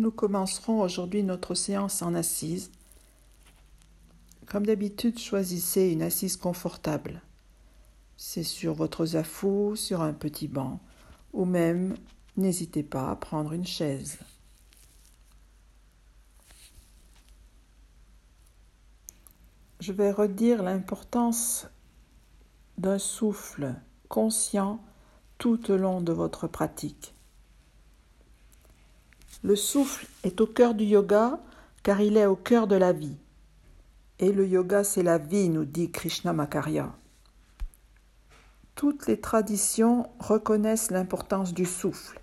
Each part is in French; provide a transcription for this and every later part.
Nous commencerons aujourd'hui notre séance en assise. Comme d'habitude, choisissez une assise confortable. C'est sur votre zafou, sur un petit banc, ou même n'hésitez pas à prendre une chaise. Je vais redire l'importance d'un souffle conscient tout au long de votre pratique. Le souffle est au cœur du yoga car il est au cœur de la vie. Et le yoga, c'est la vie, nous dit Krishna Makarya. Toutes les traditions reconnaissent l'importance du souffle,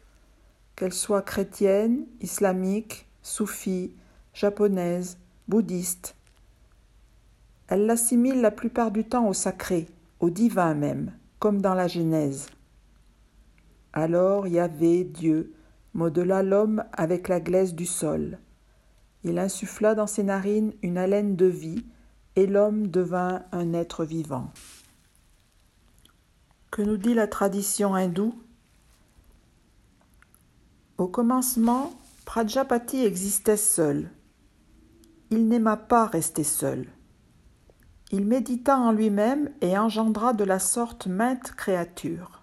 qu'elles soient chrétiennes, islamiques, soufis, japonaises, bouddhistes. Elles l'assimilent la plupart du temps au sacré, au divin même, comme dans la Genèse. Alors Yahvé, Dieu, modela l'homme avec la glaise du sol. Il insuffla dans ses narines une haleine de vie, et l'homme devint un être vivant. Que nous dit la tradition hindoue? Au commencement, Prajapati existait seul. Il n'aima pas rester seul. Il médita en lui-même et engendra de la sorte maintes créatures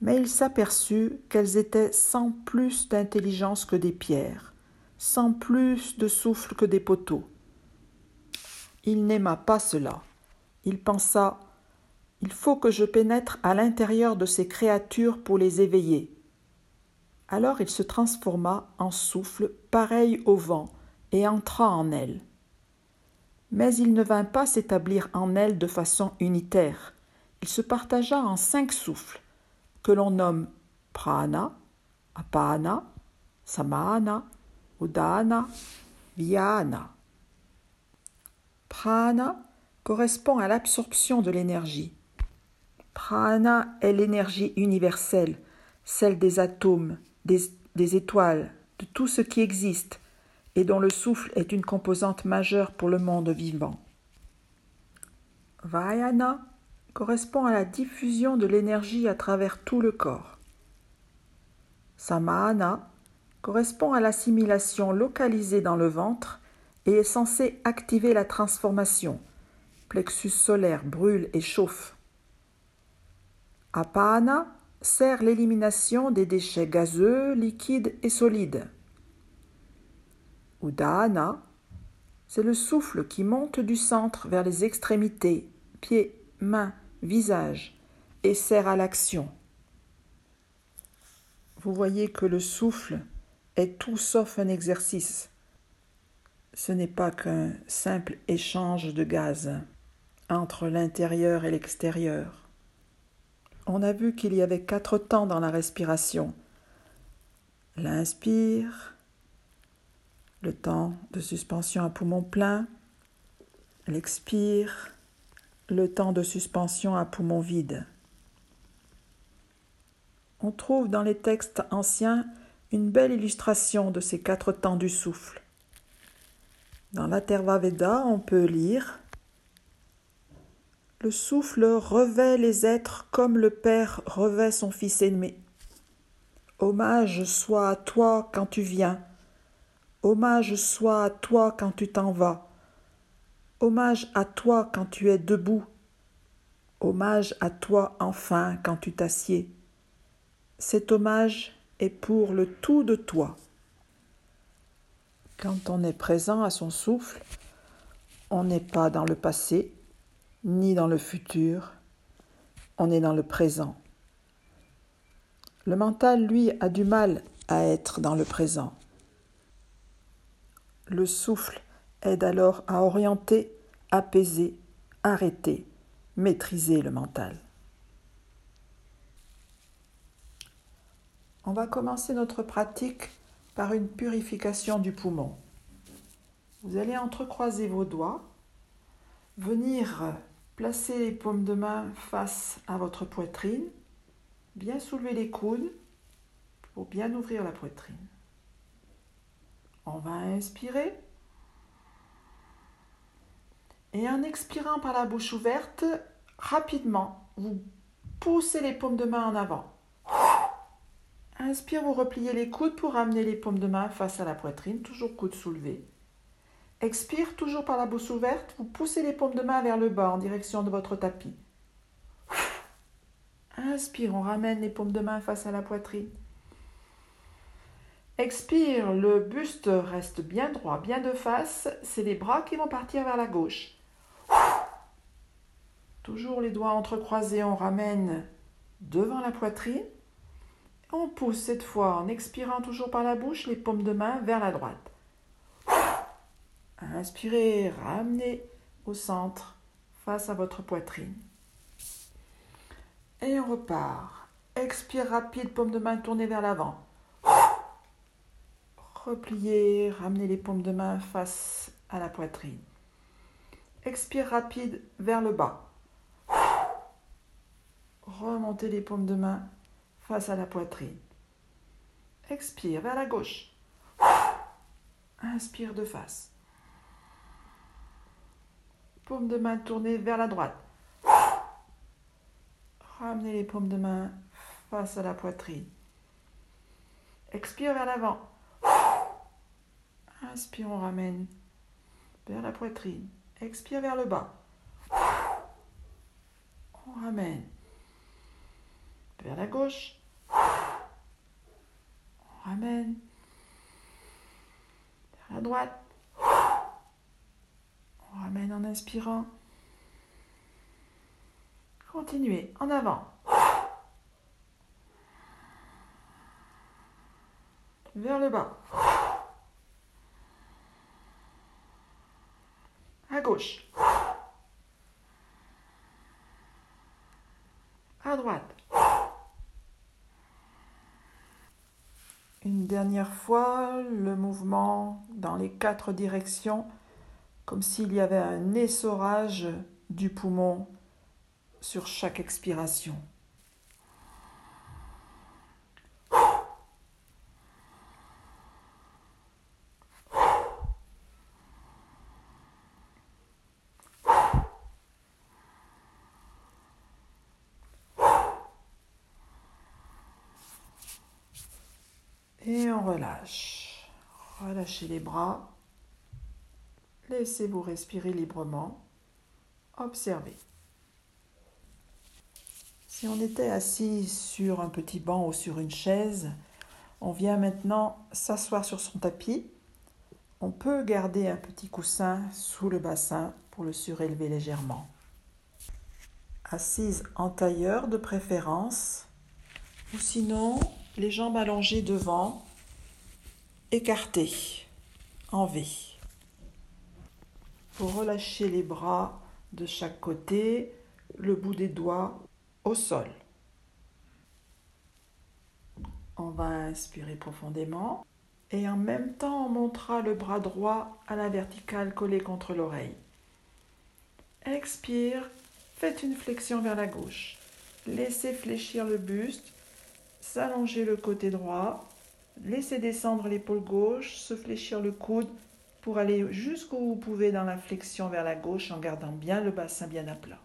mais il s'aperçut qu'elles étaient sans plus d'intelligence que des pierres, sans plus de souffle que des poteaux. Il n'aima pas cela. Il pensa Il faut que je pénètre à l'intérieur de ces créatures pour les éveiller. Alors il se transforma en souffle pareil au vent et entra en elles. Mais il ne vint pas s'établir en elles de façon unitaire. Il se partagea en cinq souffles que l'on nomme prana, apana, samana, udana, vyana. Prana correspond à l'absorption de l'énergie. Prana est l'énergie universelle, celle des atomes, des, étoiles, de tout ce qui existe, et dont le souffle est une composante majeure pour le monde vivant. Vayana correspond à la diffusion de l'énergie à travers tout le corps. Samahana correspond à l'assimilation localisée dans le ventre et est censé activer la transformation. Plexus solaire brûle et chauffe. Apana sert l'élimination des déchets gazeux, liquides et solides. Udana, c'est le souffle qui monte du centre vers les extrémités, pieds, mains, visage et sert à l'action. Vous voyez que le souffle est tout sauf un exercice. Ce n'est pas qu'un simple échange de gaz entre l'intérieur et l'extérieur. On a vu qu'il y avait quatre temps dans la respiration. L'inspire, le temps de suspension à poumon plein, l'expire, le temps de suspension à poumon vide. On trouve dans les textes anciens une belle illustration de ces quatre temps du souffle. Dans l'Atherva Veda, on peut lire Le souffle revêt les êtres comme le Père revêt son Fils aimé. Hommage soit à toi quand tu viens, hommage soit à toi quand tu t'en vas. Hommage à toi quand tu es debout. Hommage à toi enfin quand tu t'assieds. Cet hommage est pour le tout de toi. Quand on est présent à son souffle, on n'est pas dans le passé, ni dans le futur, on est dans le présent. Le mental, lui, a du mal à être dans le présent. Le souffle aide alors à orienter, apaiser, arrêter, maîtriser le mental. On va commencer notre pratique par une purification du poumon. Vous allez entrecroiser vos doigts, venir placer les paumes de main face à votre poitrine, bien soulever les coudes pour bien ouvrir la poitrine. On va inspirer. Et en expirant par la bouche ouverte, rapidement, vous poussez les paumes de main en avant. Inspire, vous repliez les coudes pour amener les paumes de main face à la poitrine, toujours coudes soulevés. Expire, toujours par la bouche ouverte, vous poussez les paumes de main vers le bas en direction de votre tapis. Inspire, on ramène les paumes de main face à la poitrine. Expire, le buste reste bien droit, bien de face. C'est les bras qui vont partir vers la gauche. Toujours les doigts entrecroisés, on ramène devant la poitrine. On pousse cette fois en expirant toujours par la bouche les paumes de main vers la droite. Inspirez, ramenez au centre face à votre poitrine. Et on repart. Expire rapide, paume de main tournée vers l'avant. Repliez, ramenez les paumes de main face à la poitrine. Expire rapide vers le bas. Remontez les paumes de main face à la poitrine. Expire vers la gauche. Inspire de face. Paume de main tournée vers la droite. Ramenez les paumes de main face à la poitrine. Expire vers l'avant. Inspire, on ramène vers la poitrine. Expire vers le bas. On ramène vers la gauche. On ramène vers la droite. On ramène en inspirant. Continuez en avant. Vers le bas. À gauche. À droite. Une dernière fois, le mouvement dans les quatre directions, comme s'il y avait un essorage du poumon sur chaque expiration. Et on relâche. Relâchez les bras. Laissez-vous respirer librement. Observez. Si on était assis sur un petit banc ou sur une chaise, on vient maintenant s'asseoir sur son tapis. On peut garder un petit coussin sous le bassin pour le surélever légèrement. Assise en tailleur de préférence, ou sinon les jambes allongées devant, écartées en V. Pour relâcher les bras de chaque côté, le bout des doigts au sol. On va inspirer profondément et en même temps on montera le bras droit à la verticale collé contre l'oreille. Expire, faites une flexion vers la gauche. Laissez fléchir le buste, s'allonger le côté droit, laissez descendre l'épaule gauche, se fléchir le coude pour aller jusqu'où vous pouvez dans la flexion vers la gauche en gardant bien le bassin bien à plat.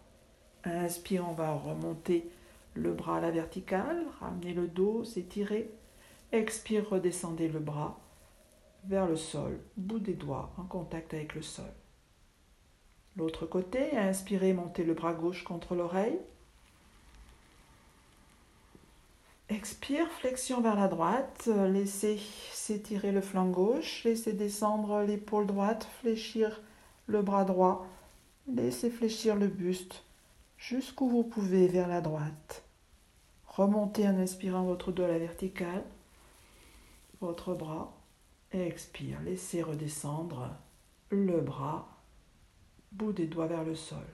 Inspire, on va remonter le bras à la verticale, ramener le dos, s'étirer. Expire, redescendez le bras vers le sol, bout des doigts en contact avec le sol. L'autre côté, inspirez, montez le bras gauche contre l'oreille. Expire, flexion vers la droite, laissez s'étirer le flanc gauche, laissez descendre l'épaule droite, fléchir le bras droit, laissez fléchir le buste, jusqu'où vous pouvez vers la droite. Remontez en inspirant votre dos à la verticale, votre bras, et expire. Laissez redescendre le bras, bout des doigts vers le sol.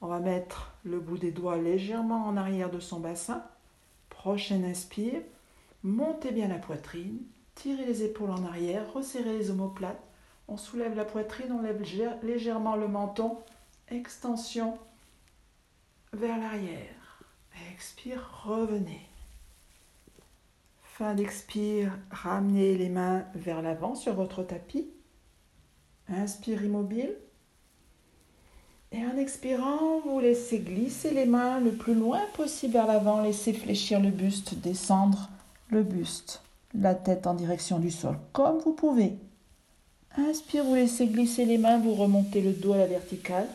On va mettre le bout des doigts légèrement en arrière de son bassin. Prochaine inspire, montez bien la poitrine, tirez les épaules en arrière, resserrez les omoplates. On soulève la poitrine, on lève légèrement le menton, extension vers l'arrière. Expire, revenez. Fin d'expire, ramenez les mains vers l'avant sur votre tapis. Inspire immobile. Et en expirant, vous laissez glisser les mains le plus loin possible vers l'avant. Laissez fléchir le buste, descendre le buste, la tête en direction du sol, comme vous pouvez. Inspire, vous laissez glisser les mains, vous remontez le dos à la verticale.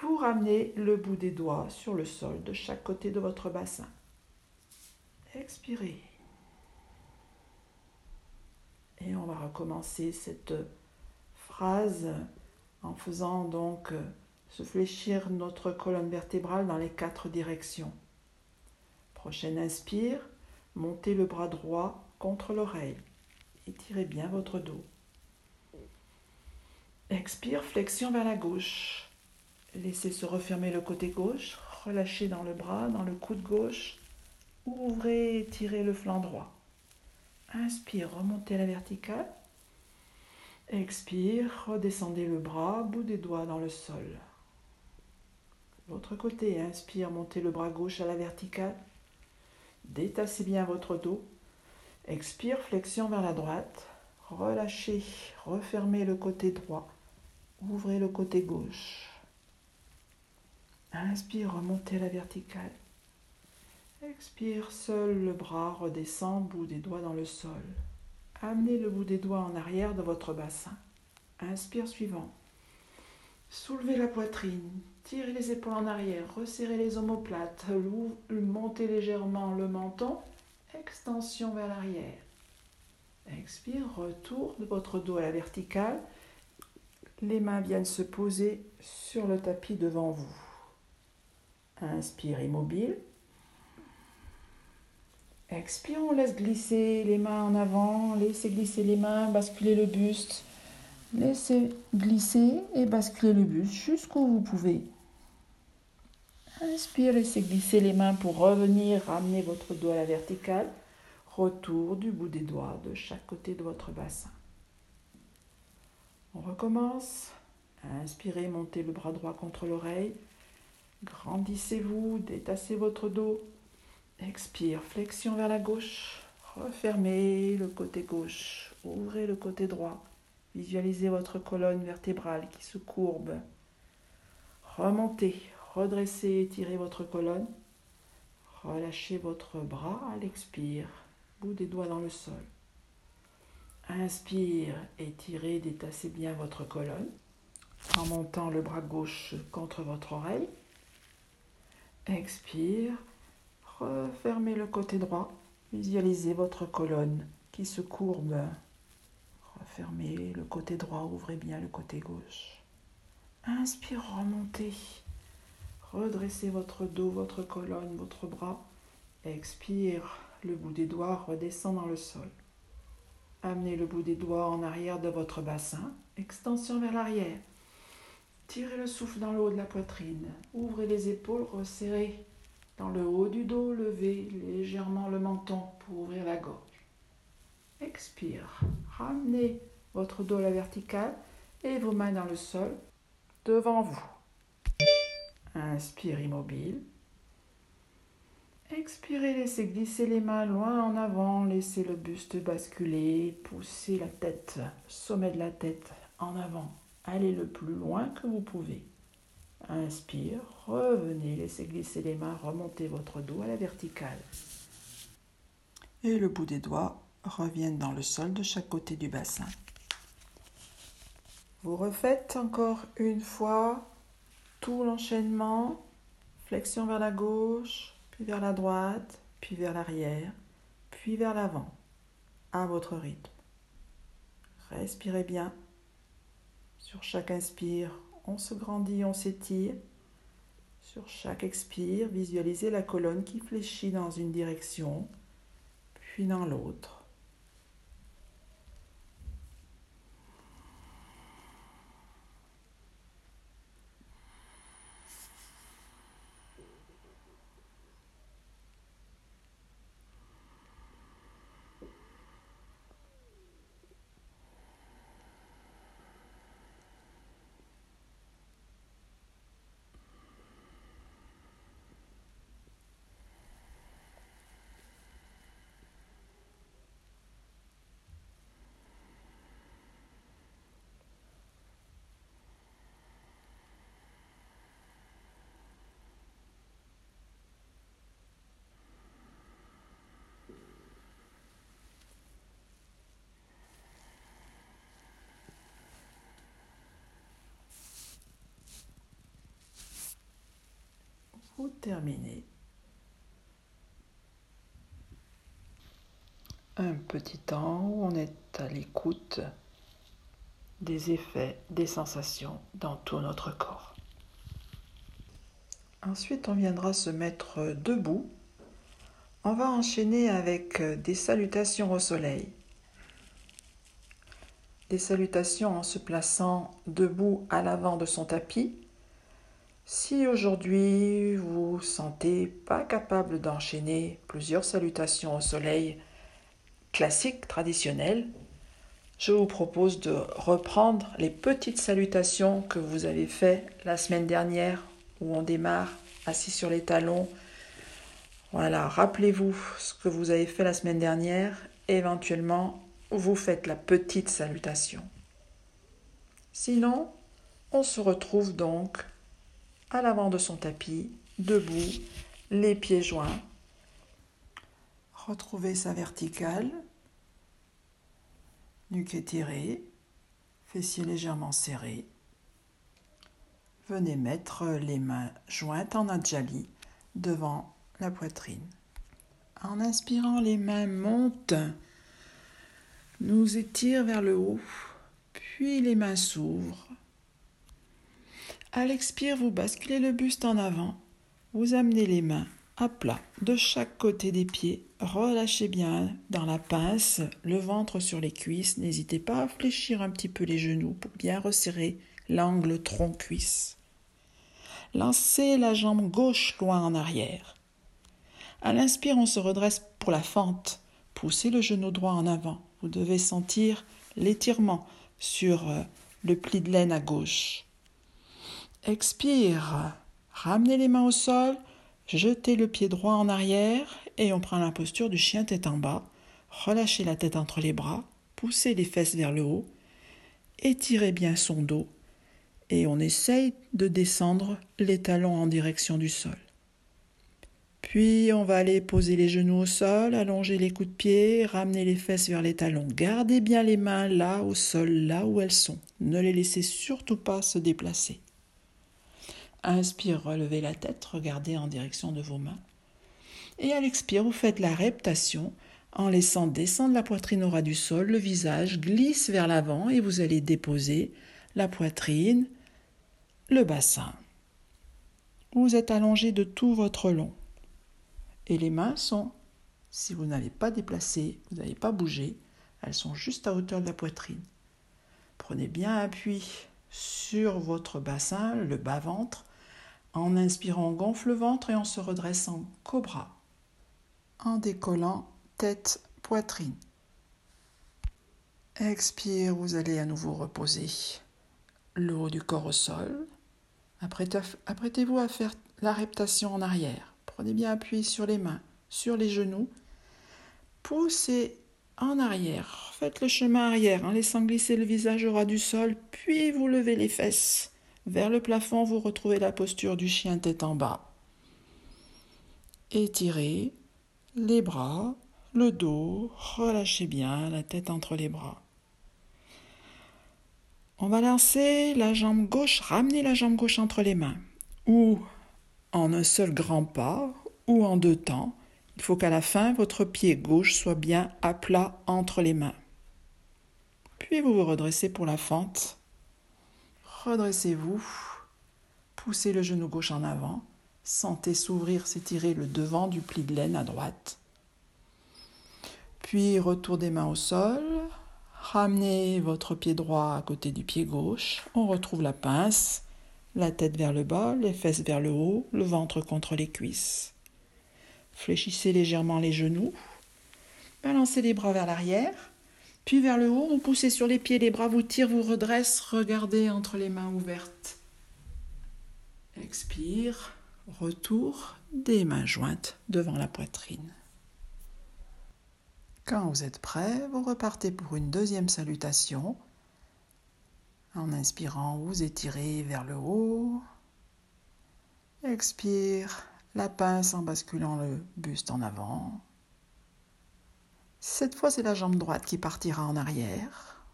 Vous ramenez le bout des doigts sur le sol de chaque côté de votre bassin. Expirez. Et on va recommencer cette phrase en faisant donc se fléchir notre colonne vertébrale dans les quatre directions. Prochaine inspire, montez le bras droit contre l'oreille. Étirez bien votre dos. Expire, flexion vers la gauche. Laissez se refermer le côté gauche, relâchez dans le bras, dans le coude gauche. Ouvrez, étirez le flanc droit. Inspire, remontez la verticale. Expire, redescendez le bras, bout des doigts dans le sol. L'autre côté, inspire, montez le bras gauche à la verticale. Détassez bien votre dos. Expire, flexion vers la droite. Relâchez, refermez le côté droit. Ouvrez le côté gauche. Inspire, remontez à la verticale. Expire, seul le bras redescend, bout des doigts dans le sol. Amenez le bout des doigts en arrière de votre bassin. Inspire suivant. Soulevez la poitrine, tirez les épaules en arrière, resserrez les omoplates, montez légèrement le menton, extension vers l'arrière. Expire, retour de votre dos à la verticale. Les mains viennent se poser sur le tapis devant vous. Inspire immobile. Expire, on laisse glisser les mains en avant, laissez glisser les mains, basculer le buste. Laissez glisser et basculer le buste jusqu'où vous pouvez. Inspire, laissez glisser les mains pour revenir, ramener votre dos à la verticale. Retour du bout des doigts de chaque côté de votre bassin. On recommence. Inspirez, montez le bras droit contre l'oreille. Grandissez-vous, détassez votre dos. Expire, flexion vers la gauche. Refermez le côté gauche. Ouvrez le côté droit. Visualisez votre colonne vertébrale qui se courbe. Remontez, redressez, étirez votre colonne. Relâchez votre bras à l'expire, bout des doigts dans le sol. Inspire, étirez, détassez bien votre colonne en montant le bras gauche contre votre oreille. Expire, refermez le côté droit. Visualisez votre colonne qui se courbe Fermez le côté droit, ouvrez bien le côté gauche. Inspire, remontez. Redressez votre dos, votre colonne, votre bras. Expire, le bout des doigts redescend dans le sol. Amenez le bout des doigts en arrière de votre bassin. Extension vers l'arrière. Tirez le souffle dans le haut de la poitrine. Ouvrez les épaules, resserrez dans le haut du dos. Levez légèrement le menton pour ouvrir la gorge. Expire. Ramenez votre dos à la verticale et vos mains dans le sol devant vous. Inspire immobile. Expirez, laissez glisser les mains loin en avant, laissez le buste basculer, poussez la tête, sommet de la tête en avant. Allez le plus loin que vous pouvez. Inspire, revenez, laissez glisser les mains, remontez votre dos à la verticale. Et le bout des doigts reviennent dans le sol de chaque côté du bassin. Vous refaites encore une fois tout l'enchaînement, flexion vers la gauche, puis vers la droite, puis vers l'arrière, puis vers l'avant, à votre rythme. Respirez bien. Sur chaque inspire, on se grandit, on s'étire. Sur chaque expire, visualisez la colonne qui fléchit dans une direction, puis dans l'autre. Terminer. Un petit temps où on est à l'écoute des effets, des sensations dans tout notre corps. Ensuite, on viendra se mettre debout. On va enchaîner avec des salutations au soleil. Des salutations en se plaçant debout à l'avant de son tapis. Si aujourd'hui vous sentez pas capable d'enchaîner plusieurs salutations au soleil classiques, traditionnelles, je vous propose de reprendre les petites salutations que vous avez faites la semaine dernière où on démarre assis sur les talons. Voilà, rappelez-vous ce que vous avez fait la semaine dernière. Éventuellement, vous faites la petite salutation. Sinon, on se retrouve donc à l'avant de son tapis, debout, les pieds joints. Retrouvez sa verticale, nuque étirée, fessiers légèrement serrés. Venez mettre les mains jointes en adjali devant la poitrine. En inspirant, les mains montent, nous étirent vers le haut, puis les mains s'ouvrent. À l'expire, vous basculez le buste en avant, vous amenez les mains à plat de chaque côté des pieds. Relâchez bien dans la pince, le ventre sur les cuisses. N'hésitez pas à fléchir un petit peu les genoux pour bien resserrer l'angle tronc-cuisse. Lancez la jambe gauche loin en arrière. À l'inspire, on se redresse pour la fente. Poussez le genou droit en avant. Vous devez sentir l'étirement sur euh, le pli de laine à gauche. Expire. Ramenez les mains au sol. Jetez le pied droit en arrière et on prend la posture du chien tête en bas. Relâchez la tête entre les bras. Poussez les fesses vers le haut. Étirez bien son dos et on essaye de descendre les talons en direction du sol. Puis on va aller poser les genoux au sol, allonger les coups de pied, ramener les fesses vers les talons. Gardez bien les mains là au sol, là où elles sont. Ne les laissez surtout pas se déplacer. Inspire, relevez la tête, regardez en direction de vos mains. Et à l'expire, vous faites la reptation en laissant descendre la poitrine au ras du sol, le visage glisse vers l'avant et vous allez déposer la poitrine, le bassin. Vous êtes allongé de tout votre long. Et les mains sont, si vous n'avez pas déplacé, vous n'avez pas bougé, elles sont juste à hauteur de la poitrine. Prenez bien appui sur votre bassin, le bas-ventre. En inspirant, on gonfle le ventre et on se redresse en cobra. En décollant, tête, poitrine. Expire, vous allez à nouveau reposer le haut du corps au sol. Apprêtez-vous à faire la reptation en arrière. Prenez bien appui sur les mains, sur les genoux. Poussez en arrière. Faites le chemin arrière en laissant glisser le visage au ras du sol, puis vous levez les fesses. Vers le plafond, vous retrouvez la posture du chien tête en bas. Étirez les bras, le dos, relâchez bien la tête entre les bras. On va lancer la jambe gauche, ramener la jambe gauche entre les mains, ou en un seul grand pas, ou en deux temps. Il faut qu'à la fin, votre pied gauche soit bien à plat entre les mains. Puis vous vous redressez pour la fente. Redressez-vous. Poussez le genou gauche en avant. Sentez s'ouvrir, s'étirer le devant du pli de laine à droite. Puis retour des mains au sol. Ramenez votre pied droit à côté du pied gauche. On retrouve la pince, la tête vers le bas, les fesses vers le haut, le ventre contre les cuisses. Fléchissez légèrement les genoux. Balancez les bras vers l'arrière, puis vers le haut. Vous poussez sur les pieds, les bras vous tirent, vous redressent. Regardez entre les mains ouvertes. Expire. Retour des mains jointes devant la poitrine. Quand vous êtes prêt, vous repartez pour une deuxième salutation. En inspirant, vous étirez vers le haut. Expire, la pince en basculant le buste en avant. Cette fois, c'est la jambe droite qui partira en arrière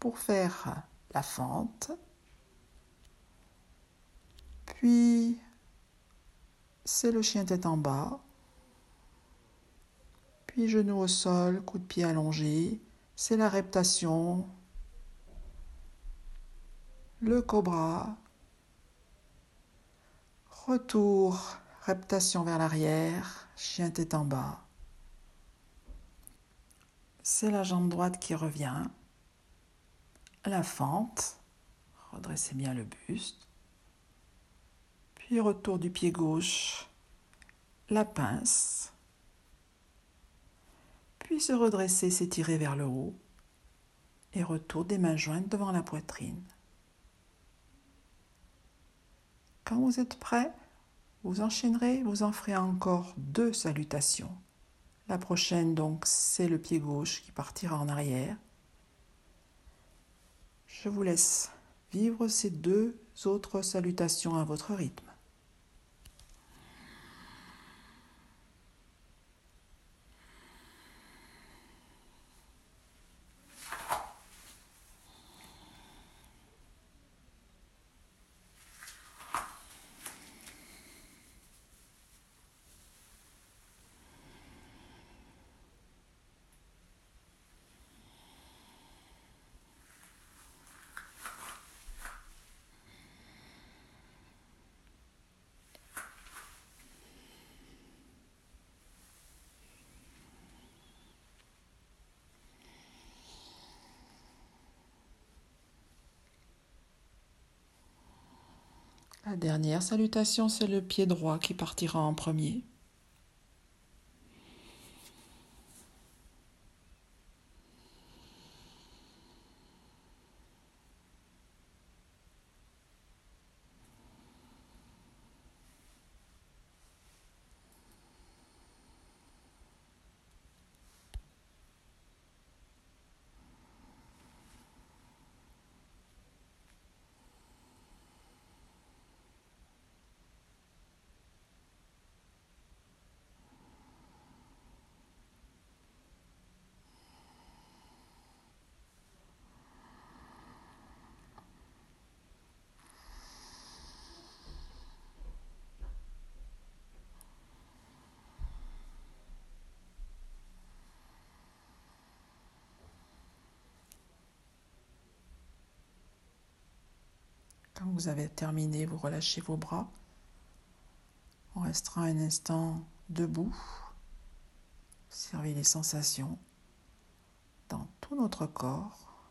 pour faire la fente. Puis, c'est le chien tête en bas. Puis genou au sol, coup de pied allongé, c'est la reptation. Le cobra. Retour, reptation vers l'arrière, chien tête en bas. C'est la jambe droite qui revient. La fente. Redressez bien le buste. Puis retour du pied gauche. La pince. Puis se redresser, s'étirer vers le haut. Et retour des mains jointes devant la poitrine. Quand vous êtes prêt, vous enchaînerez, vous en ferez encore deux salutations. La prochaine, donc, c'est le pied gauche qui partira en arrière. Je vous laisse vivre ces deux autres salutations à votre rythme. La dernière salutation, c'est le pied droit qui partira en premier. Quand vous avez terminé, vous relâchez vos bras. On restera un instant debout. Observez les sensations dans tout notre corps.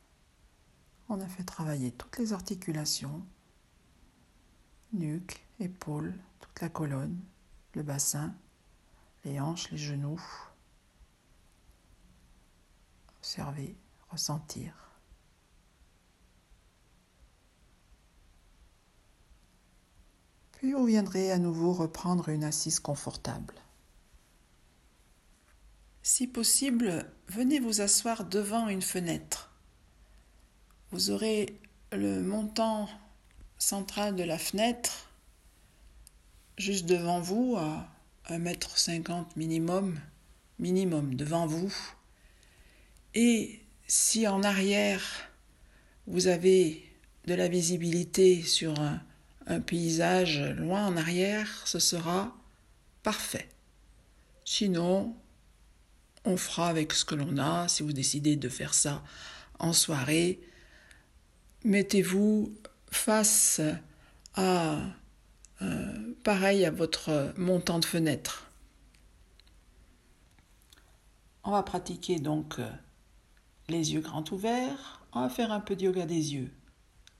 On a fait travailler toutes les articulations, nuque, épaules, toute la colonne, le bassin, les hanches, les genoux. Observez, ressentir. Puis vous viendrez à nouveau reprendre une assise confortable. Si possible, venez vous asseoir devant une fenêtre. Vous aurez le montant central de la fenêtre juste devant vous, à 1,50 m minimum, minimum devant vous. Et si en arrière, vous avez de la visibilité sur un, un paysage loin en arrière, ce sera parfait. Sinon, on fera avec ce que l'on a. Si vous décidez de faire ça en soirée, mettez-vous face à euh, pareil à votre montant de fenêtre. On va pratiquer donc euh, les yeux grands ouverts. On va faire un peu de yoga des yeux.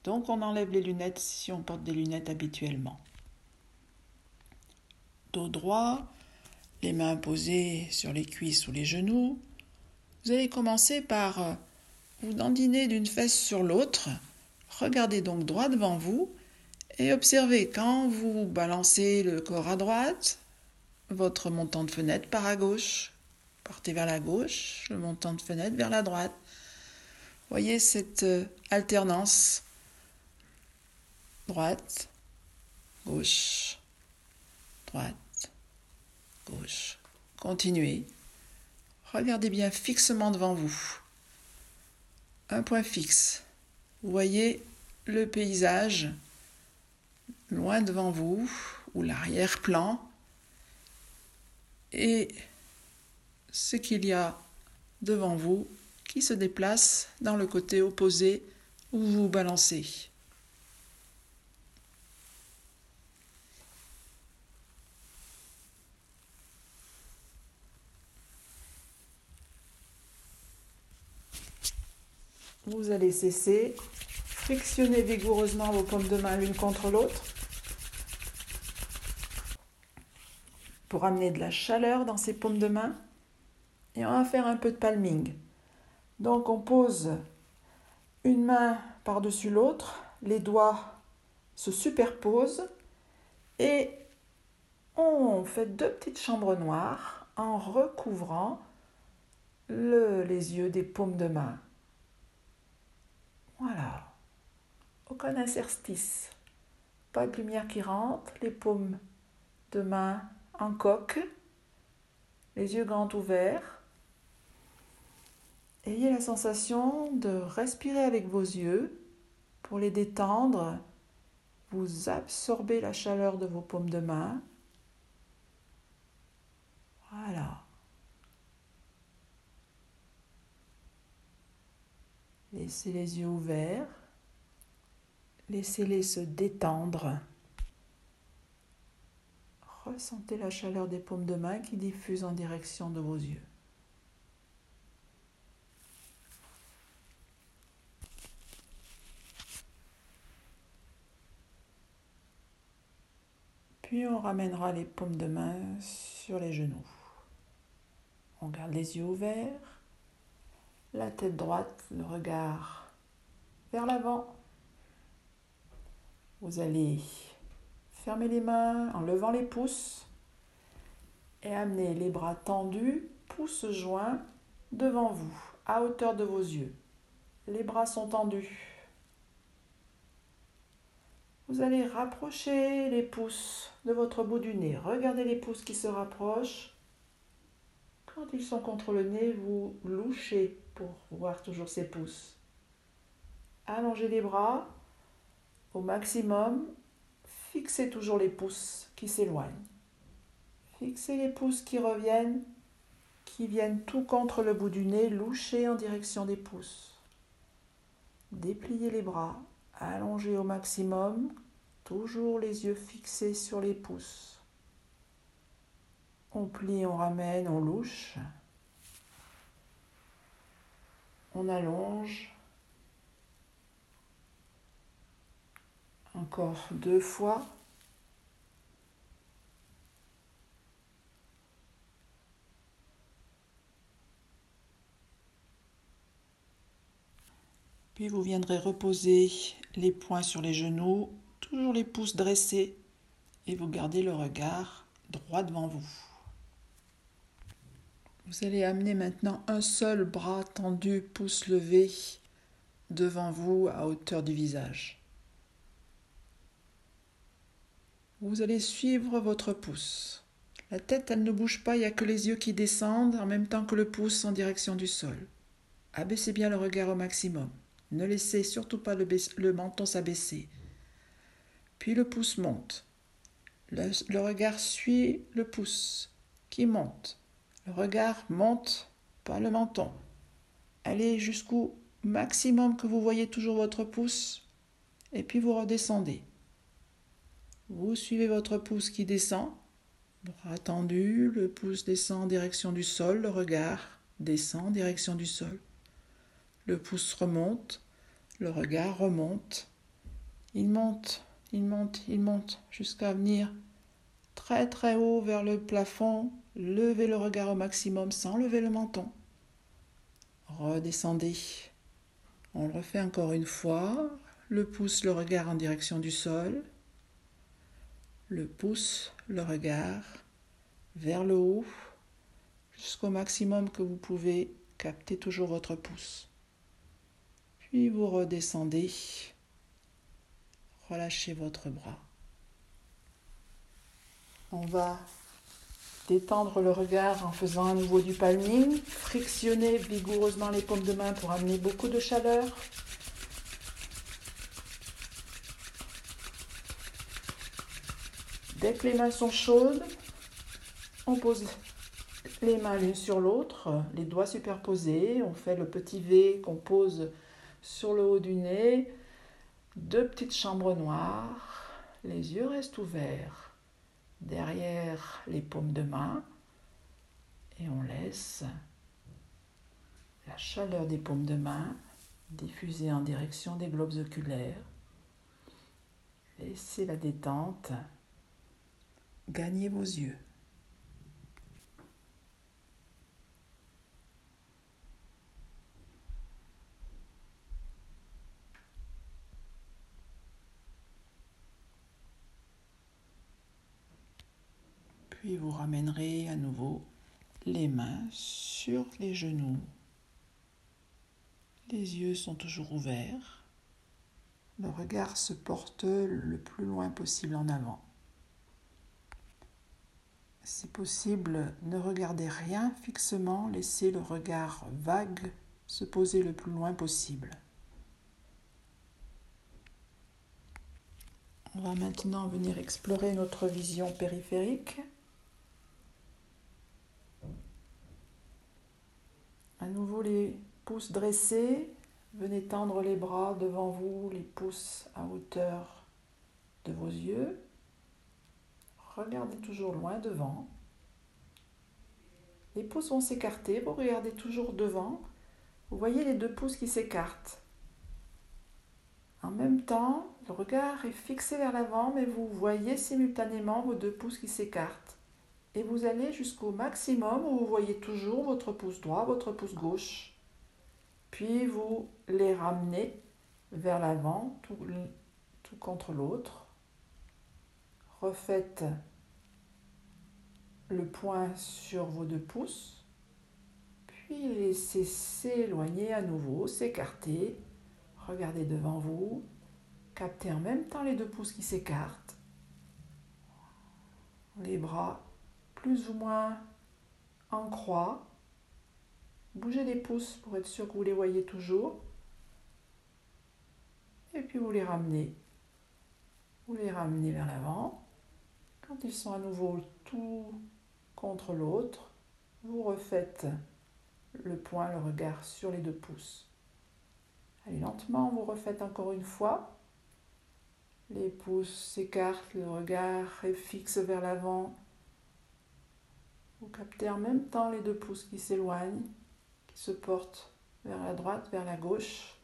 Donc on enlève les lunettes si on porte des lunettes habituellement. Dos droit, les mains posées sur les cuisses ou les genoux. Vous allez commencer par euh, vous dandiner d'une fesse sur l'autre. Regardez donc droit devant vous et observez quand vous balancez le corps à droite, votre montant de fenêtre part à gauche. Partez vers la gauche, le montant de fenêtre vers la droite. Voyez cette euh, alternance droite, gauche, droite, gauche. Continuez. Regardez bien fixement devant vous. Un point fixe. Voyez le paysage loin devant vous ou l'arrière-plan et ce qu'il y a devant vous qui se déplace dans le côté opposé où vous balancez. Vous allez cesser, frictionner vigoureusement vos paumes de main l'une contre l'autre pour amener de la chaleur dans ces paumes de main. Et on va faire un peu de palming. Donc on pose une main par-dessus l'autre, les doigts se superposent et on fait deux petites chambres noires en recouvrant les yeux des paumes de main. Voilà. Aucun interstice. Pas de lumière qui rentre, les paumes de main en coque, les yeux grands ouverts. Ayez la sensation de respirer avec vos yeux pour les détendre. Vous absorbez la chaleur de vos paumes de main. Voilà. Laissez les yeux ouverts. Laissez-les se détendre. Ressentez la chaleur des paumes de main qui diffuse en direction de vos yeux. Puis on ramènera les paumes de main sur les genoux. On garde les yeux ouverts la tête droite, le regard vers l'avant. Vous allez fermer les mains en levant les pouces et amener les bras tendus, pouces joints devant vous, à hauteur de vos yeux. Les bras sont tendus. Vous allez rapprocher les pouces de votre bout du nez. Regardez les pouces qui se rapprochent. Quand ils sont contre le nez, vous louchez pour voir toujours ses pouces. Allongez les bras au maximum. Fixez toujours les pouces qui s'éloignent. Fixez les pouces qui reviennent, qui viennent tout contre le bout du nez, louchez en direction des pouces. Dépliez les bras, allongez au maximum, toujours les yeux fixés sur les pouces. On plie, on ramène, on louche on allonge. Encore deux fois. Puis vous viendrez reposer les poings sur les genoux, toujours les pouces dressés, et vous gardez le regard droit devant vous. Vous allez amener maintenant un seul bras tendu, pouce levé, devant vous à hauteur du visage. Vous allez suivre votre pouce. La tête, elle ne bouge pas, il n'y a que les yeux qui descendent en même temps que le pouce en direction du sol. Abaissez bien le regard au maximum. Ne laissez surtout pas le, le menton s'abaisser. Puis le pouce monte. le regard suit le pouce qui monte. Le regard monte, pas le menton. Allez jusqu'au maximum que vous voyez toujours votre pouce et puis vous redescendez. Vous suivez votre pouce qui descend, bras tendu, le pouce descend en direction du sol, le regard descend en direction du sol. Le pouce remonte, le regard remonte. Il monte, il monte, il monte jusqu'à venir très très haut vers le plafond, levez le regard au maximum sans lever le menton. Redescendez. On le refait encore une fois. Le pouce, le regard en direction du sol. Le pouce, le regard vers le haut jusqu'au maximum que vous pouvez capter toujours votre pouce. Puis vous redescendez. Relâchez votre bras. On va détendre le regard en faisant à nouveau du palming, frictionner vigoureusement les paumes de main pour amener beaucoup de chaleur. Dès que les mains sont chaudes, on pose les mains l'une sur l'autre, les doigts superposés. On fait le petit V qu'on pose sur le haut du nez. Deux petites chambres noires. Les yeux restent ouverts. Derrière les paumes de main. Et on laisse la chaleur des paumes de main diffuser en direction des globes oculaires. Laissez la détente gagner vos yeux. Puis vous ramènerez à nouveau les mains sur les genoux. Les yeux sont toujours ouverts. Le regard se porte le plus loin possible en avant. Si possible, ne regardez rien fixement, laissez le regard vague se poser le plus loin possible. On va maintenant venir explorer notre vision périphérique. Nouveau les pouces dressés, venez tendre les bras devant vous, les pouces à hauteur de vos yeux. Regardez toujours loin devant. Les pouces vont s'écarter, vous regardez toujours devant. Vous voyez les deux pouces qui s'écartent. En même temps, le regard est fixé vers l'avant, mais vous voyez simultanément vos deux pouces qui s'écartent. Et vous allez jusqu'au maximum où vous voyez toujours votre pouce droit, votre pouce gauche. Puis vous les ramenez vers l'avant, tout, contre l'autre. Refaites le point sur vos deux pouces, puis laissez s'éloigner à nouveau, s'écarter. Regardez devant vous, captez en même temps les deux pouces qui s'écartent. Les bras plus ou moins en croix. Bougez les pouces pour être sûr que vous les voyez toujours. Et puis vous les ramenez. Vous les ramenez vers l'avant. Quand ils sont à nouveau tout contre l'autre, vous refaites le point, le regard sur les deux pouces. Allez, lentement, vous refaites encore une fois. Les pouces s'écartent, le regard est fixe vers l'avant. Vous captez en même temps les deux pouces qui s'éloignent, qui se portent vers la droite, vers la gauche.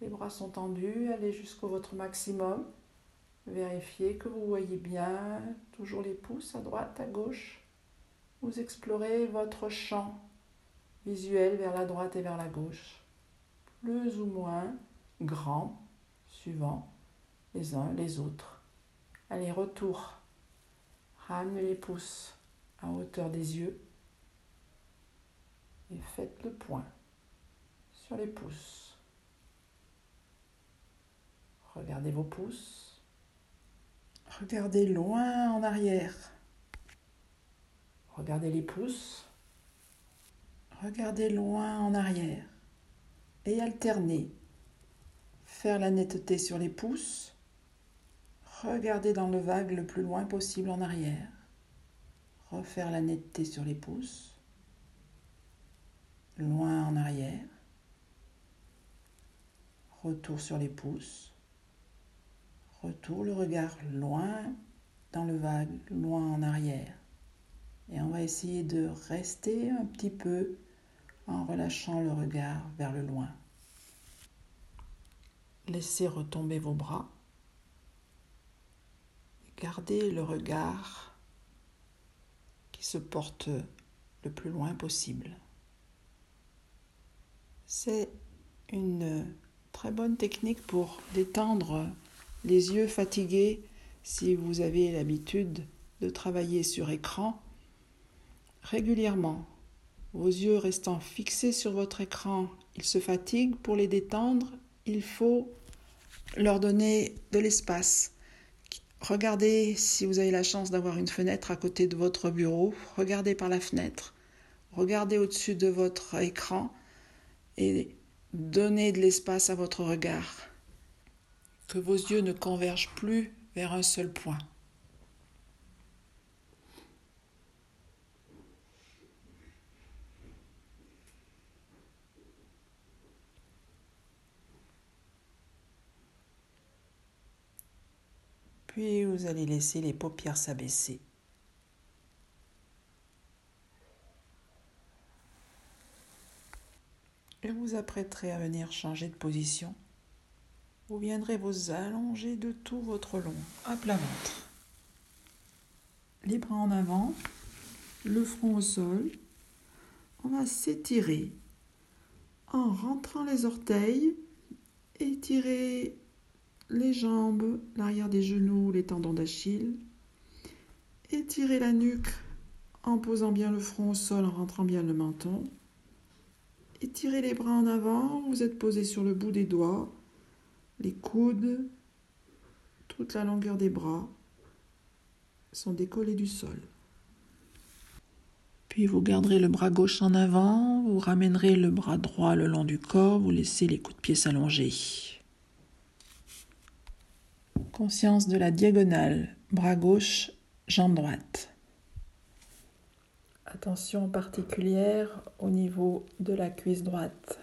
Les bras sont tendus, allez jusqu'au votre maximum. Vérifiez que vous voyez bien toujours les pouces à droite, à gauche. Vous explorez votre champ visuel vers la droite et vers la gauche, plus ou moins grand, suivant les uns les autres. Allez, retour. Ramenez les pouces à hauteur des yeux et faites le point sur les pouces. Regardez vos pouces. Regardez loin en arrière. Regardez les pouces. Regardez loin en arrière. Et alternez. Faire la netteté sur les pouces. Regardez dans le vague le plus loin possible en arrière. Refaire la netteté sur les pouces. Loin en arrière. Retour sur les pouces. Retour le regard loin dans le vague, loin en arrière. Et on va essayer de rester un petit peu en relâchant le regard vers le loin. Laissez retomber vos bras. Gardez le regard qui se porte le plus loin possible. C'est une très bonne technique pour détendre les yeux fatigués si vous avez l'habitude de travailler sur écran régulièrement. Vos yeux restant fixés sur votre écran, ils se fatiguent. Pour les détendre, il faut leur donner de l'espace. Regardez si vous avez la chance d'avoir une fenêtre à côté de votre bureau. Regardez par la fenêtre. Regardez au-dessus de votre écran et donnez de l'espace à votre regard. Que vos yeux ne convergent plus vers un seul point. Vous allez laisser les paupières s'abaisser. Et vous apprêterez à venir changer de position. Vous viendrez vous allonger de tout votre long, à plat ventre. Les bras en avant, le front au sol. On va s'étirer en rentrant les orteils, étirer les jambes, l'arrière des genoux, les tendons d'Achille. Étirer la nuque en posant bien le front au sol, en rentrant bien le menton. Étirez les bras en avant, vous êtes posé sur le bout des doigts, les coudes, toute la longueur des bras sont décollés du sol. Puis vous garderez le bras gauche en avant, vous ramènerez le bras droit le long du corps, vous laissez les coups de pied s'allonger. Conscience de la diagonale, bras gauche, jambe droite. Attention particulière au niveau de la cuisse droite.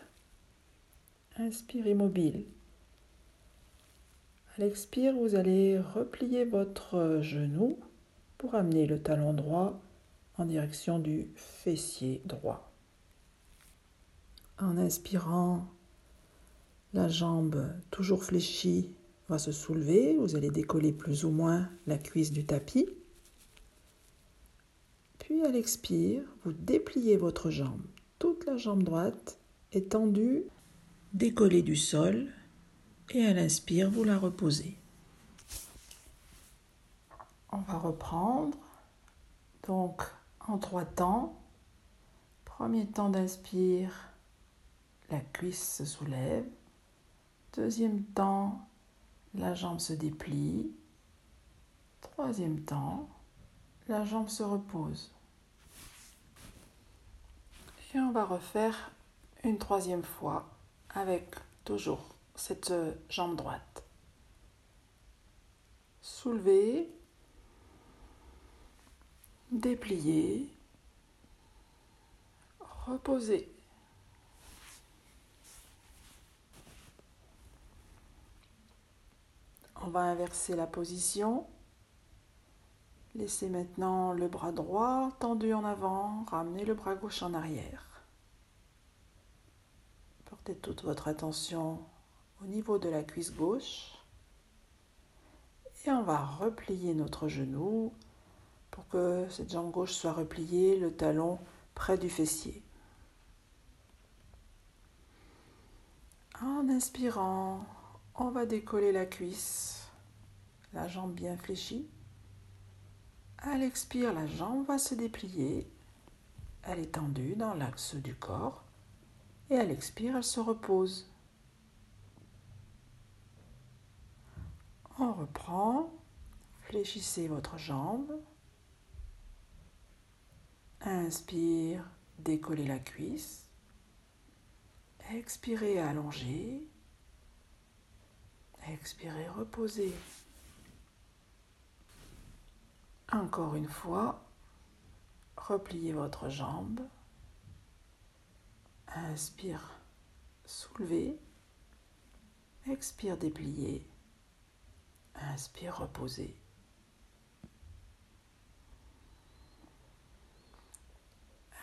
Inspire immobile. À l'expire, vous allez replier votre genou pour amener le talon droit en direction du fessier droit. En inspirant, la jambe toujours fléchie va se soulever. Vous allez décoller plus ou moins la cuisse du tapis. Puis à l'expire, vous dépliez votre jambe. Toute la jambe droite est tendue, décollée du sol. Et à l'inspire, vous la reposez. On va reprendre. Donc, en trois temps. Premier temps d'inspire, la cuisse se soulève. Deuxième temps, la jambe se déplie. Troisième temps, la jambe se repose. Et on va refaire une troisième fois avec toujours cette jambe droite. Soulever, déplier, reposer. On va inverser la position. Laissez maintenant le bras droit tendu en avant, ramenez le bras gauche en arrière. Portez toute votre attention au niveau de la cuisse gauche. Et on va replier notre genou pour que cette jambe gauche soit repliée, le talon près du fessier. En inspirant, on va décoller la cuisse, la jambe bien fléchie. À l'expire, la jambe va se déplier. Elle est tendue dans l'axe du corps. Et à l'expire, elle se repose. On reprend. Fléchissez votre jambe. Inspire, décollez la cuisse. Expirez, allongez. Expirez, reposez. Encore une fois, repliez votre jambe. Inspire, soulevez. Expire, dépliez. Inspire, reposez.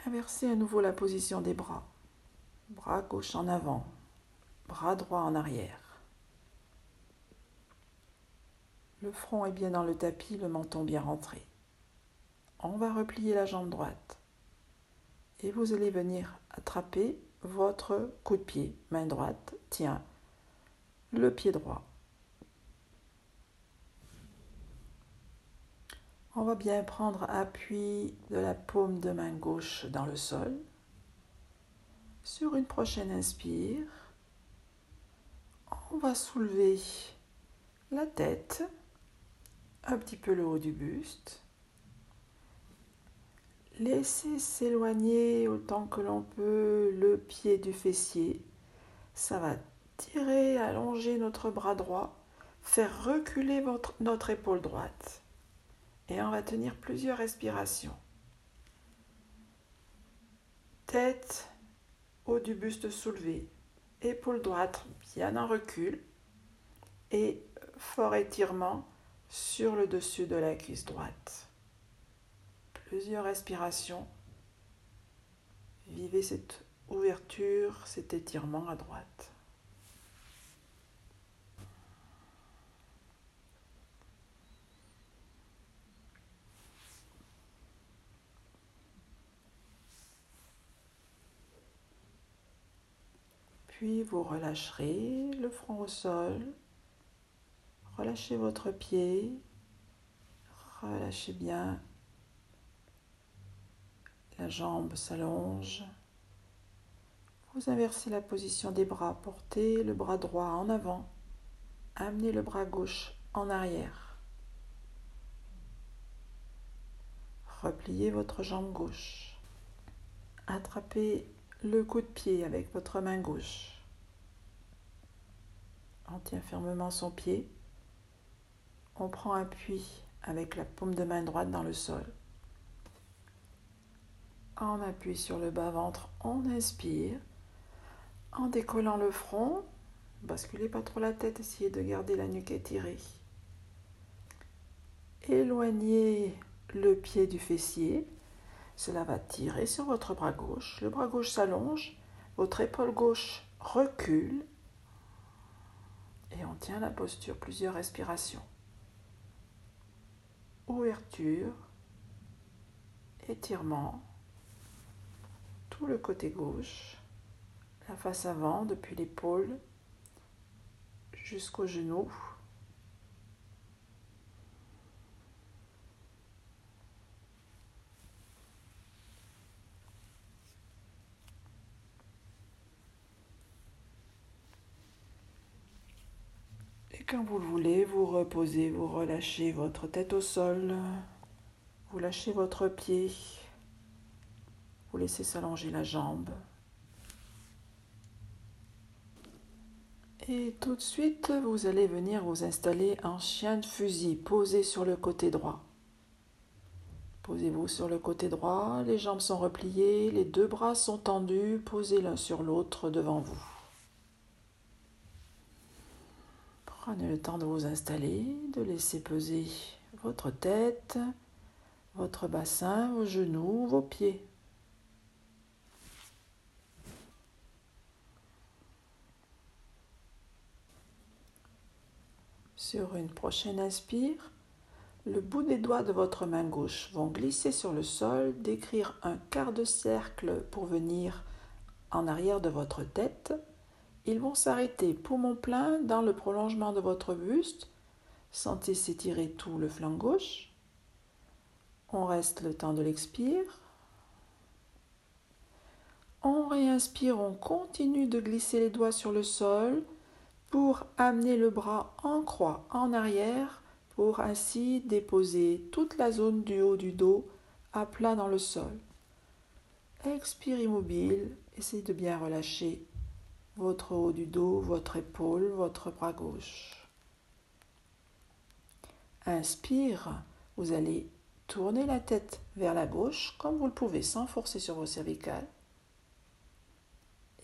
Inversez à nouveau la position des bras. Bras gauche en avant, bras droit en arrière. Le front est bien dans le tapis, le menton bien rentré. On va replier la jambe droite. Et vous allez venir attraper votre coup de pied. Main droite tient le pied droit. On va bien prendre appui de la paume de main gauche dans le sol. Sur une prochaine inspire, on va soulever la tête, un petit peu le haut du buste. Laissez s'éloigner autant que l'on peut le pied du fessier. Ça va tirer, allonger notre bras droit, faire reculer votre, notre épaule droite. Et on va tenir plusieurs respirations. Tête, haut du buste soulevé, épaule droite bien en recul et fort étirement sur le dessus de la cuisse droite. Plusieurs respirations. Vivez cette ouverture, cet étirement à droite. Puis vous relâcherez le front au sol. Relâchez votre pied. Relâchez bien. La jambe s'allonge. Vous inversez la position des bras. Portez le bras droit en avant. Amenez le bras gauche en arrière. Repliez votre jambe gauche. Attrapez le coup de pied avec votre main gauche. On tient fermement son pied. On prend appui avec la paume de main droite dans le sol. On appuie sur le bas-ventre, on inspire. En décollant le front, basculez pas trop la tête, essayez de garder la nuque étirée. Éloignez le pied du fessier. Cela va tirer sur votre bras gauche. Le bras gauche s'allonge, votre épaule gauche recule et on tient la posture plusieurs respirations. Ouverture, étirement, tout le côté gauche, la face avant depuis l'épaule jusqu'au genou. Vous le voulez, vous reposez, vous relâchez votre tête au sol, vous lâchez votre pied, vous laissez s'allonger la jambe. Et tout de suite, vous allez venir vous installer en chien de fusil, posé sur le côté droit. Posez-vous sur le côté droit, les jambes sont repliées, les deux bras sont tendus, posés l'un sur l'autre devant vous. Prenez le temps de vous installer, de laisser peser votre tête, votre bassin, vos genoux, vos pieds. Sur une prochaine inspire, le bout des doigts de votre main gauche vont glisser sur le sol, décrire un quart de cercle pour venir en arrière de votre tête ils vont s'arrêter poumon plein dans le prolongement de votre buste. Sentez s'étirer tout le flanc gauche. On reste le temps de l'expire. On réinspire, on continue de glisser les doigts sur le sol pour amener le bras en croix en arrière pour ainsi déposer toute la zone du haut du dos à plat dans le sol. Expire immobile, essayez de bien relâcher votre haut du dos, votre épaule, votre bras gauche. Inspire, vous allez tourner la tête vers la gauche comme vous le pouvez sans forcer sur vos cervicales.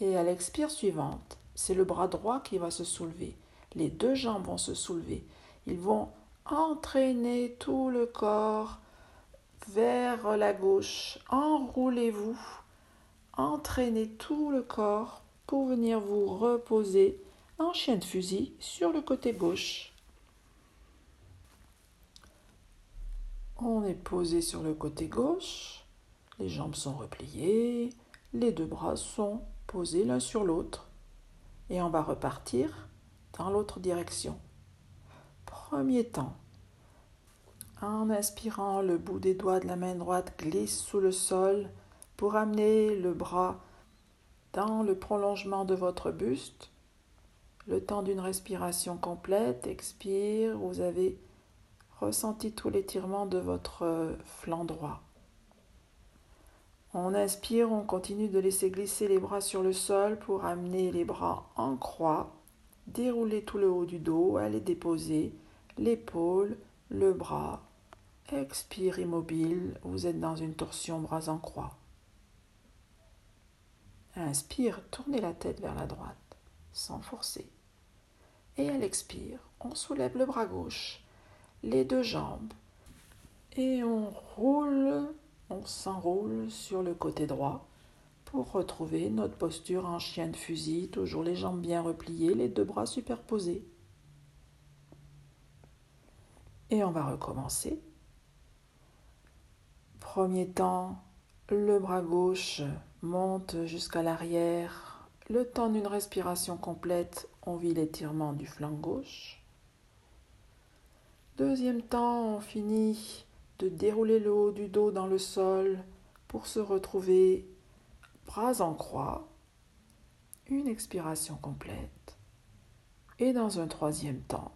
Et à l'expire suivante, c'est le bras droit qui va se soulever. Les deux jambes vont se soulever. Ils vont entraîner tout le corps vers la gauche. Enroulez-vous. Entraînez tout le corps pour venir vous reposer en chien de fusil sur le côté gauche. On est posé sur le côté gauche, les jambes sont repliées, les deux bras sont posés l'un sur l'autre et on va repartir dans l'autre direction. Premier temps, en inspirant, le bout des doigts de la main droite glisse sous le sol pour amener le bras dans le prolongement de votre buste, le temps d'une respiration complète, expire, vous avez ressenti tout l'étirement de votre flanc droit. On inspire, on continue de laisser glisser les bras sur le sol pour amener les bras en croix, dérouler tout le haut du dos, aller déposer l'épaule, le bras. Expire immobile, vous êtes dans une torsion bras en croix. Inspire, tournez la tête vers la droite, sans forcer. Et à l'expire, on soulève le bras gauche. les deux jambes et on roule, on s'enroule sur le côté droit pour retrouver notre posture en chien de fusil, toujours les jambes bien repliées, les deux bras superposés. Et on va recommencer. Premier temps, le bras gauche monte jusqu'à l'arrière. Le temps d'une respiration complète, on vit l'étirement du flanc gauche. Deuxième temps, on finit de dérouler le haut du dos dans le sol pour se retrouver bras en croix. Une expiration complète. Et dans un troisième temps,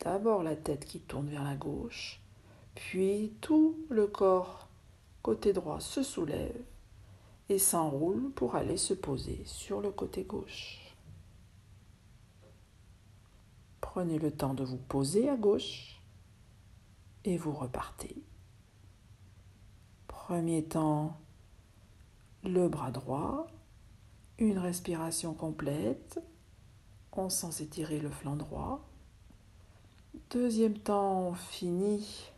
d'abord la tête qui tourne vers la gauche, puis tout le corps côté droit se soulève s'enroule pour aller se poser sur le côté gauche. Prenez le temps de vous poser à gauche et vous repartez. Premier temps, le bras droit, une respiration complète, on sent s'étirer le flanc droit. Deuxième temps, on finit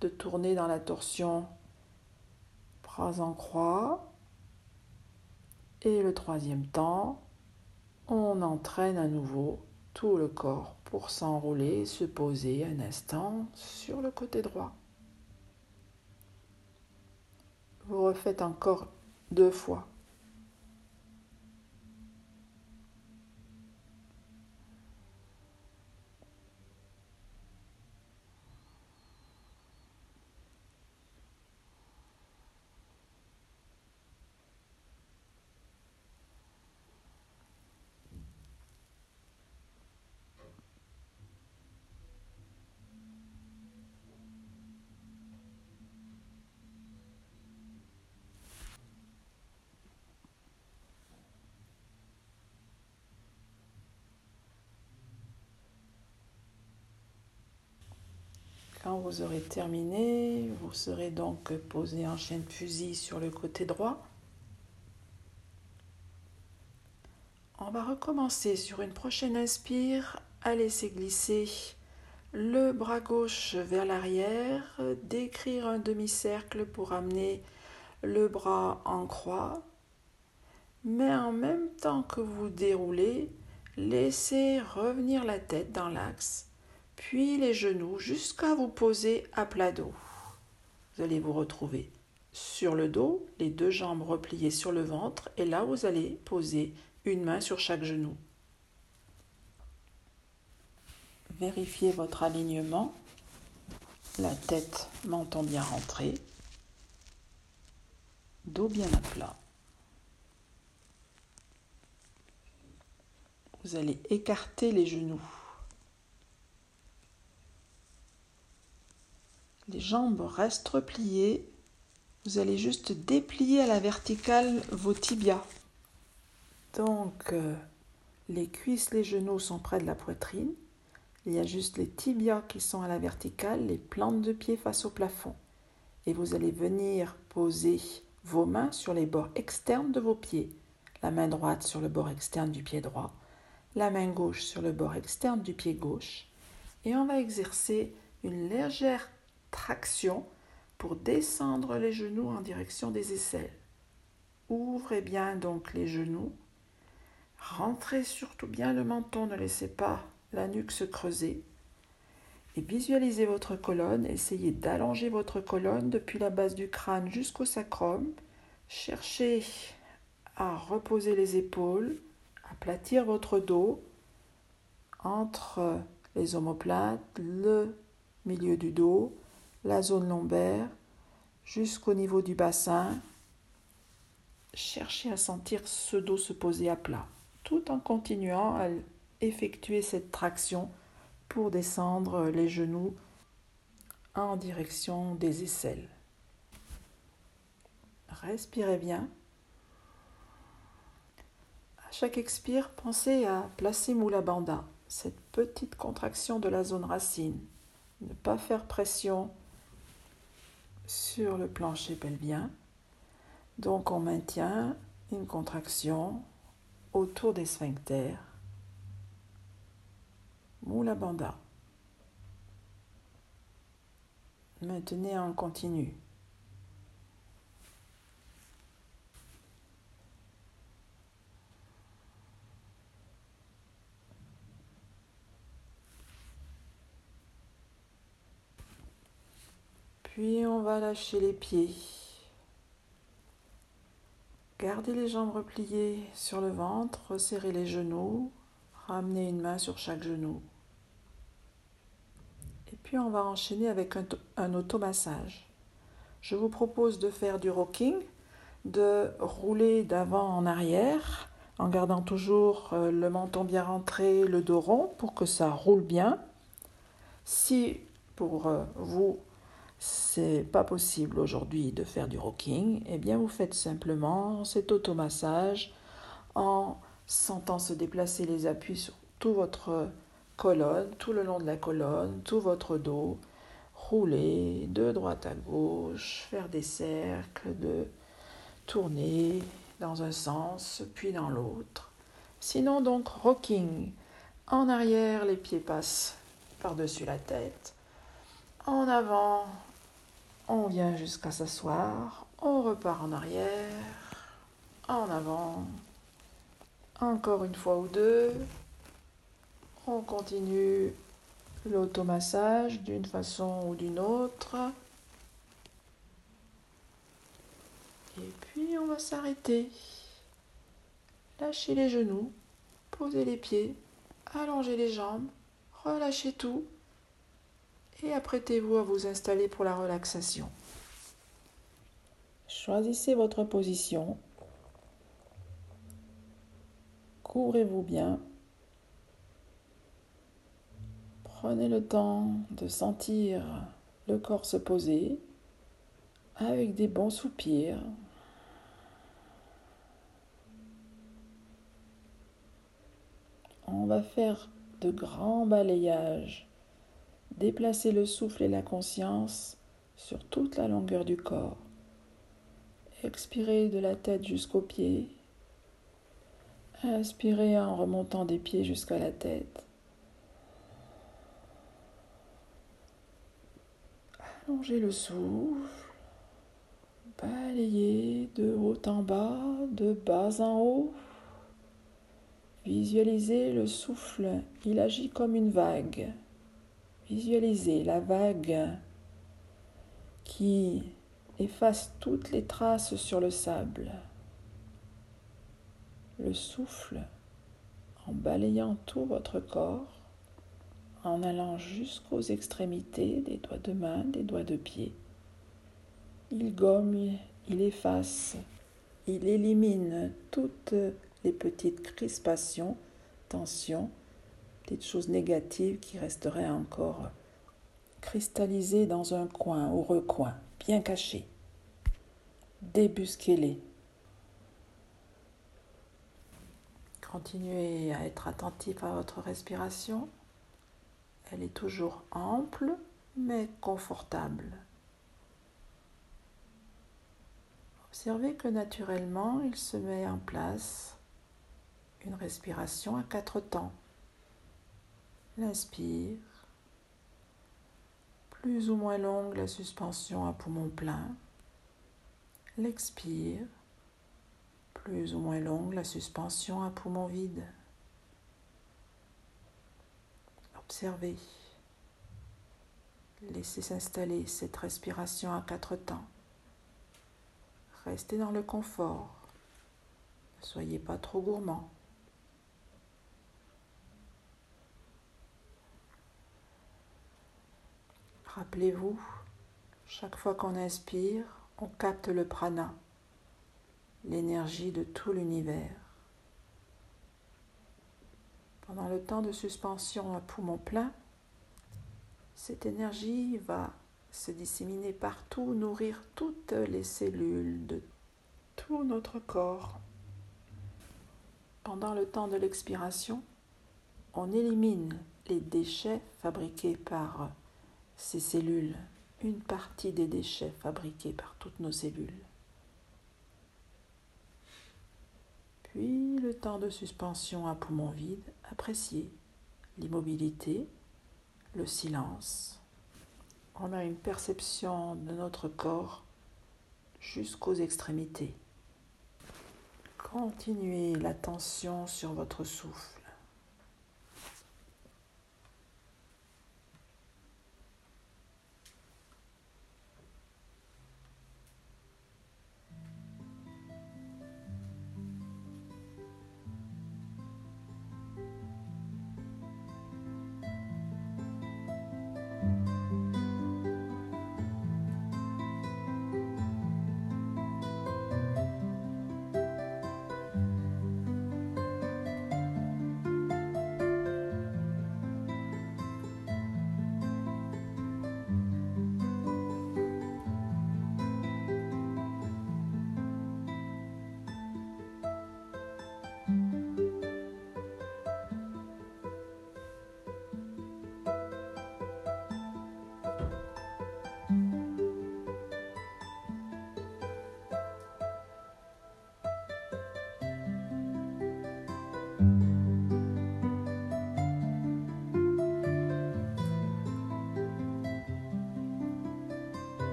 de tourner dans la torsion, bras en croix. Et le troisième temps, on entraîne à nouveau tout le corps pour s'enrouler et se poser un instant sur le côté droit. Vous refaites encore deux fois. Vous aurez terminé, vous serez donc posé en chien de fusil sur le côté droit. On va recommencer sur une prochaine inspire. À laisser glisser le bras gauche vers l'arrière, décrire un demi-cercle pour amener le bras en croix, mais en même temps que vous déroulez, laissez revenir la tête dans l'axe puis les genoux jusqu'à vous poser à plat dos. Vous allez vous retrouver sur le dos, les deux jambes repliées sur le ventre, et là vous allez poser une main sur chaque genou. Vérifiez votre alignement, la tête, menton bien rentré, dos bien à plat. Vous allez écarter les genoux. Les jambes restent repliées. Vous allez juste déplier à la verticale vos tibias. Donc, euh, les cuisses, les genoux sont près de la poitrine. Il y a juste les tibias qui sont à la verticale, les plantes de pied face au plafond. Et vous allez venir poser vos mains sur les bords externes de vos pieds. La main droite sur le bord externe du pied droit, la main gauche sur le bord externe du pied gauche. Et on va exercer une légère traction pour descendre les genoux en direction des aisselles. Ouvrez bien donc les genoux. Rentrez surtout bien le menton, ne laissez pas la nuque se creuser. Et visualisez votre colonne. Essayez d'allonger votre colonne depuis la base du crâne jusqu'au sacrum. Cherchez à reposer les épaules, aplatir votre dos entre les omoplates, le milieu du dos, la zone lombaire jusqu'au niveau du bassin. Cherchez à sentir ce dos se poser à plat, tout en continuant à effectuer cette traction pour descendre les genoux en direction des aisselles. Respirez bien. À chaque expire, pensez à placer Moula Banda, cette petite contraction de la zone racine. Ne pas faire pression sur le plancher pelvien. Donc on maintient une contraction autour des sphincters. Moula Bandha. Maintenez en continu. Puis on va lâcher les pieds. Gardez les jambes repliées sur le ventre, resserrez les genoux, ramenez une main sur chaque genou. Et puis on va enchaîner avec un, automassage. Je vous propose de faire du rocking, de rouler d'avant en arrière, en gardant toujours euh, le menton bien rentré, le dos rond pour que ça roule bien. Si pour euh, vous c'est pas possible aujourd'hui de faire du rocking, eh bien vous faites simplement cet automassage en sentant se déplacer les appuis sur tout votre colonne, tout le long de la colonne, tout votre dos, rouler de droite à gauche, faire des cercles, de tourner dans un sens puis dans l'autre. Sinon donc rocking en arrière, les pieds passent par-dessus la tête. En avant, on vient jusqu'à s'asseoir, on repart en arrière, en avant, encore une fois ou deux. On continue l'automassage d'une façon ou d'une autre. Et puis on va s'arrêter. Lâchez les genoux, posez les pieds, allongez les jambes, relâchez tout et apprêtez-vous à vous installer pour la relaxation. Choisissez votre position. Couvrez-vous bien. Prenez le temps de sentir le corps se poser avec des bons soupirs. On va faire de grands balayages Déplacez le souffle et la conscience sur toute la longueur du corps. Expirez de la tête jusqu'aux pieds. Inspirez en remontant des pieds jusqu'à la tête. Allongez le souffle. Balayez de haut en bas, de bas en haut. Visualisez le souffle, il agit comme une vague. Visualisez la vague qui efface toutes les traces sur le sable. Le souffle en balayant tout votre corps, en allant jusqu'aux extrémités des doigts de main, des doigts de pied. Il gomme, il efface, il élimine toutes les petites crispations, tensions petites choses négatives qui resteraient encore cristallisées dans un coin ou recoin, bien cachées. Débusquez-les. Continuez à être attentif à votre respiration. Elle est toujours ample mais confortable. Observez que naturellement il se met en place une respiration à quatre temps. L'inspire. Plus ou moins longue la suspension à poumon plein. L'expire. Plus ou moins longue la suspension à poumon vide. Observez. Laissez s'installer cette respiration à quatre temps. Restez dans le confort. Ne soyez pas trop gourmand. Rappelez-vous, chaque fois qu'on inspire, on capte le prana, l'énergie de tout l'univers. Pendant le temps de suspension à poumon plein, cette énergie va se disséminer partout, nourrir toutes les cellules de tout notre corps. Pendant le temps de l'expiration, on élimine les déchets fabriqués par ces cellules, une partie des déchets fabriqués par toutes nos cellules. Puis le temps de suspension à poumon vide, appréciez l'immobilité, le silence. on a une perception de notre corps jusqu'aux extrémités. Continuez l'attention sur votre souffle.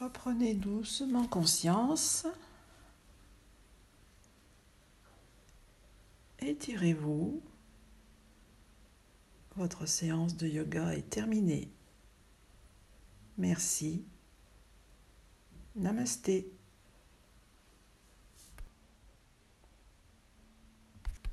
Reprenez doucement conscience. Étirez-vous. Votre séance de yoga est terminée. Merci. Namasté.